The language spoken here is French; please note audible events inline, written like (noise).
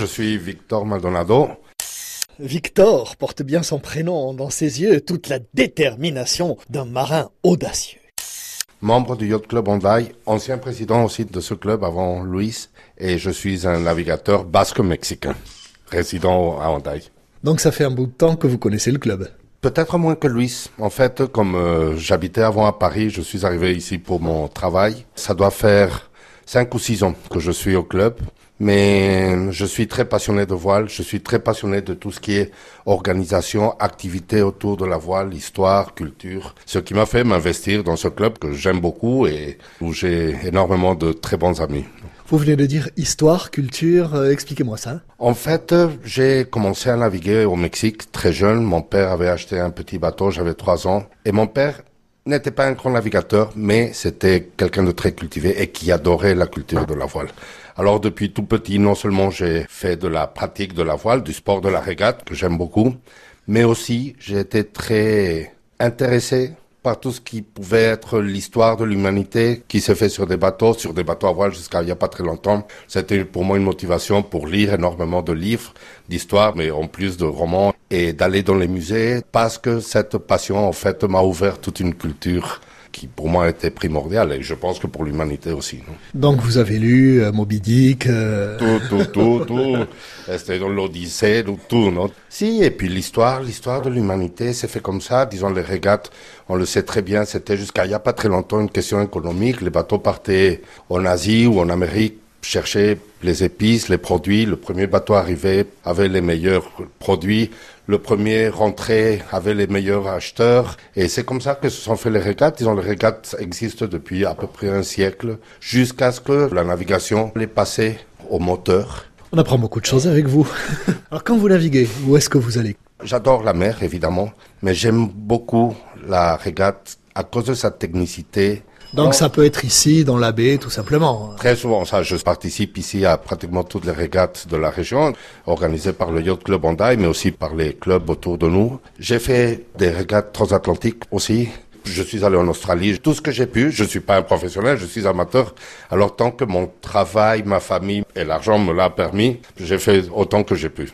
Je suis Victor Maldonado. Victor porte bien son prénom dans ses yeux, toute la détermination d'un marin audacieux. Membre du Yacht Club Hondaï, ancien président aussi de ce club avant Luis, et je suis un navigateur basque-mexicain, résident à Hondaï. Donc ça fait un bout de temps que vous connaissez le club Peut-être moins que Luis. En fait, comme euh, j'habitais avant à Paris, je suis arrivé ici pour mon travail. Ça doit faire cinq ou six ans que je suis au club. Mais je suis très passionné de voile, je suis très passionné de tout ce qui est organisation, activité autour de la voile, histoire, culture. Ce qui m'a fait m'investir dans ce club que j'aime beaucoup et où j'ai énormément de très bons amis. Vous venez de dire histoire, culture, euh, expliquez-moi ça. En fait, j'ai commencé à naviguer au Mexique très jeune. Mon père avait acheté un petit bateau, j'avais trois ans. Et mon père n'était pas un grand navigateur, mais c'était quelqu'un de très cultivé et qui adorait la culture de la voile. Alors depuis tout petit, non seulement j'ai fait de la pratique de la voile, du sport de la régate, que j'aime beaucoup, mais aussi j'ai été très intéressé par tout ce qui pouvait être l'histoire de l'humanité qui s'est fait sur des bateaux, sur des bateaux à voile jusqu'à il n'y a pas très longtemps. C'était pour moi une motivation pour lire énormément de livres d'histoire, mais en plus de romans, et d'aller dans les musées, parce que cette passion, en fait, m'a ouvert toute une culture qui pour moi était primordiale et je pense que pour l'humanité aussi. Donc vous avez lu euh, Moby Dick euh, Tout, tout, tout, tout. (laughs) C'était dans l'Odyssée, tout, tout, non? Si, et puis l'histoire, l'histoire de l'humanité s'est fait comme ça. Disons, les régates, on le sait très bien, c'était jusqu'à il n'y a pas très longtemps une question économique. Les bateaux partaient en Asie ou en Amérique chercher les épices, les produits. Le premier bateau arrivé avait les meilleurs produits. Le premier rentré avait les meilleurs acheteurs. Et c'est comme ça que se sont fait les régates. Disons, les régates existent depuis à peu près un siècle, jusqu'à ce que la navigation les passée au moteur. On apprend beaucoup de choses avec vous. (laughs) Alors quand vous naviguez, où est-ce que vous allez? J'adore la mer, évidemment, mais j'aime beaucoup la régate à cause de sa technicité, donc ça peut être ici, dans la baie, tout simplement. Très souvent, ça. Je participe ici à pratiquement toutes les régates de la région, organisées par le Yacht Club Hondaï, mais aussi par les clubs autour de nous. J'ai fait des régates transatlantiques aussi. Je suis allé en Australie, tout ce que j'ai pu. Je suis pas un professionnel, je suis amateur. Alors tant que mon travail, ma famille et l'argent me l'a permis, j'ai fait autant que j'ai pu.